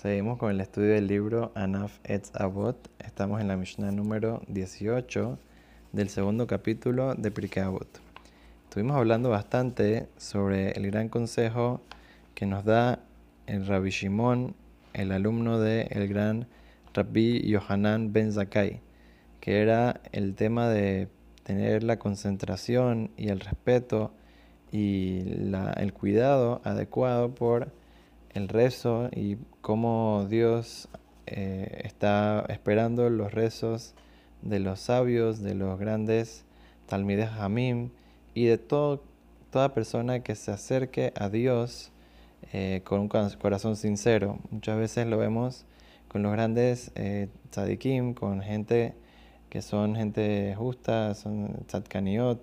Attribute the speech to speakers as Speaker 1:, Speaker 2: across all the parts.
Speaker 1: Seguimos con el estudio del libro Anaf Etz Avot. Estamos en la Mishnah número 18 del segundo capítulo de Pirkei Avot. Estuvimos hablando bastante sobre el gran consejo que nos da el Rabbi Shimon, el alumno del el gran Rabbi Yohanan Ben Zakai, que era el tema de tener la concentración y el respeto y el cuidado adecuado por el rezo y cómo Dios eh, está esperando los rezos de los sabios, de los grandes Talmides Hamim y de todo, toda persona que se acerque a Dios eh, con un corazón sincero. Muchas veces lo vemos con los grandes eh, tzadikim, con gente que son gente justa, son tzadkaniot,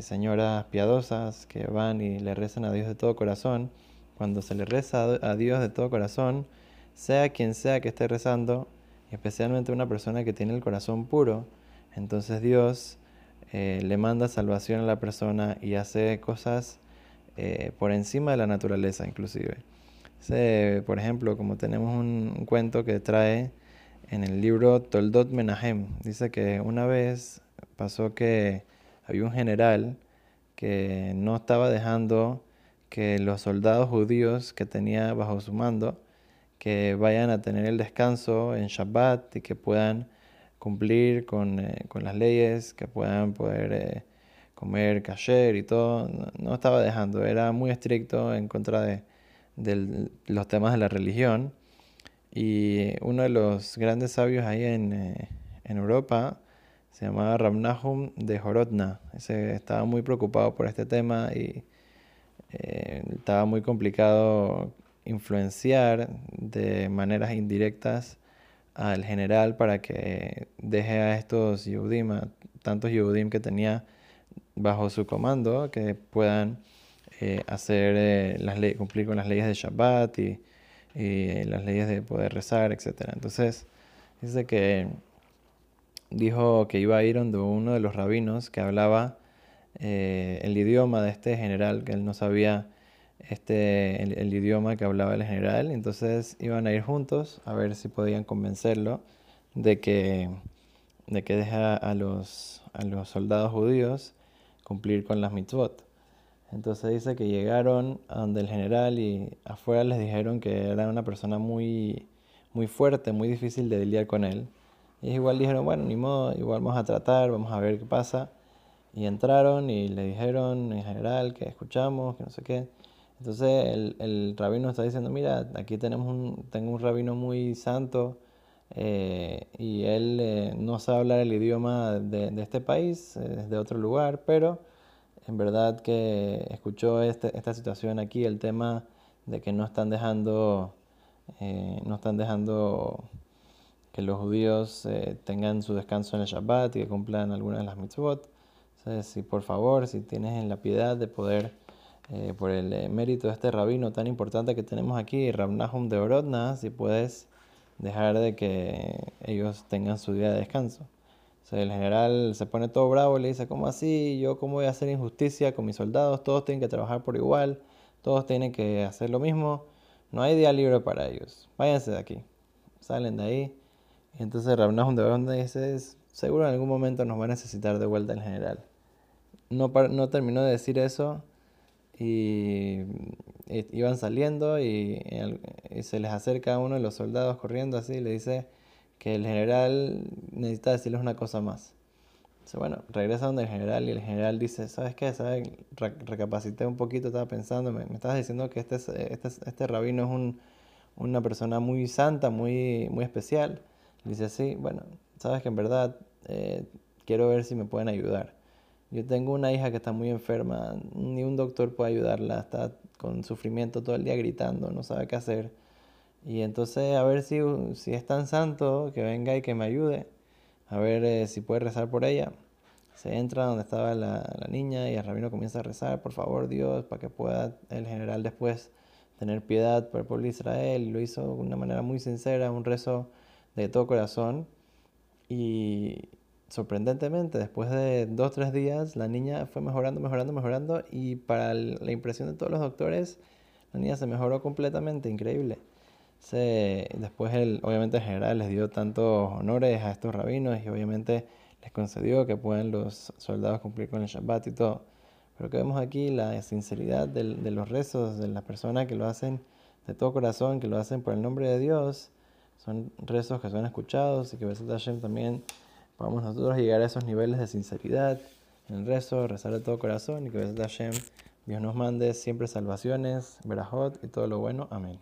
Speaker 1: señoras piadosas que van y le rezan a Dios de todo corazón cuando se le reza a Dios de todo corazón, sea quien sea que esté rezando, especialmente una persona que tiene el corazón puro, entonces Dios eh, le manda salvación a la persona y hace cosas eh, por encima de la naturaleza inclusive. por ejemplo, como tenemos un, cuento que trae en el libro Toldot Menahem, dice que una vez pasó que había un general que no estaba dejando que los soldados judíos que tenía bajo su mando que vayan a tener el descanso en Shabbat y que puedan cumplir con, eh, las leyes, que puedan poder eh, comer kasher y todo. No, estaba dejando, era muy estricto en contra de, los temas de la religión. Y uno de los grandes sabios ahí en, eh, en Europa se llamaba Ramnahum de Horodna. Ese estaba muy preocupado por este tema y eh, estaba muy complicado influenciar de maneras indirectas al general para que deje a estos Yehudim, tantos Yehudim que tenía bajo su comando, que puedan eh, hacer eh, cumplir con las leyes de Shabbat y, las leyes de poder rezar, etc. Entonces, dice que dijo que iba a ir donde uno de los rabinos que hablaba eh, el idioma de este general, que él no sabía este, el, idioma que hablaba el general, entonces iban a ir juntos a ver si podían convencerlo de que, de que deja a los, a los soldados judíos cumplir con las mitzvot. Entonces dice que llegaron a donde el general y afuera les dijeron que era una persona muy, muy fuerte, muy difícil de lidiar con él. Y igual dijeron, bueno, ni modo, igual vamos a tratar, vamos a ver qué pasa. Y entraron y le dijeron en general que escuchamos, que no sé qué. Entonces el, el rabino está diciendo, mira, aquí tenemos un, tengo un rabino muy santo eh, y él eh, no sabe hablar el idioma de, de este país, es eh, de otro lugar, pero en verdad que escuchó este, esta situación aquí, el tema de que no están dejando, no están dejando que los judíos tengan su descanso en el Shabbat y que cumplan algunas de las mitzvot si por favor, si tienes en la piedad de poder, eh, por el eh, mérito de este rabino tan importante que tenemos aquí, Rabnahum de Orodna, si puedes dejar de que ellos tengan su día de descanso. el general se pone todo bravo y le dice, ¿cómo así? ¿Yo cómo voy a hacer injusticia con mis soldados? Todos tienen que trabajar por igual, todos tienen que hacer lo mismo, no hay día libre para ellos, váyanse de aquí. Salen de ahí. Y entonces Rabnahum de Orodna dice, seguro en algún momento nos va a necesitar de vuelta el general no, no terminó de decir eso y, iban saliendo y, se les acerca uno de los soldados corriendo así y le dice que el general necesita decirles una cosa más. Bueno, regresa donde el general y el general dice, ¿sabes qué? ¿Sabes? recapacité un poquito, estaba pensando, me, me estabas diciendo que este, este, este rabino es un, una persona muy santa, muy, muy especial. dice, sí, bueno, sabes que en verdad eh, quiero ver si me pueden ayudar. Yo tengo una hija que está muy enferma, ni un doctor puede ayudarla, está con sufrimiento todo el día gritando, no sabe qué hacer. Y entonces a ver si, si es tan santo, que venga y que me ayude, a ver eh, si puede rezar por ella. Se entra donde estaba la, la, niña y el rabino comienza a rezar, por favor Dios, para que pueda el general después tener piedad por el pueblo de Israel. Lo hizo de una manera muy sincera, un rezo de todo corazón. Y, sorprendentemente, después de dos o tres días, la niña fue mejorando, mejorando, mejorando y para la impresión de todos los doctores, la niña se mejoró completamente, increíble. se, después él, obviamente en general, les dio tantos honores a estos rabinos y obviamente les concedió que puedan los soldados cumplir con el Shabbat y todo. Pero que vemos aquí la sinceridad de, de los rezos de las personas que lo hacen de todo corazón, que lo hacen por el nombre de Dios. Son rezos que son escuchados y que Besat Hashem también podamos nosotros llegar a esos niveles de sinceridad en rezo, rezar de todo corazón y que Hashem Dios nos mande siempre salvaciones, verajot y todo lo bueno. Amén.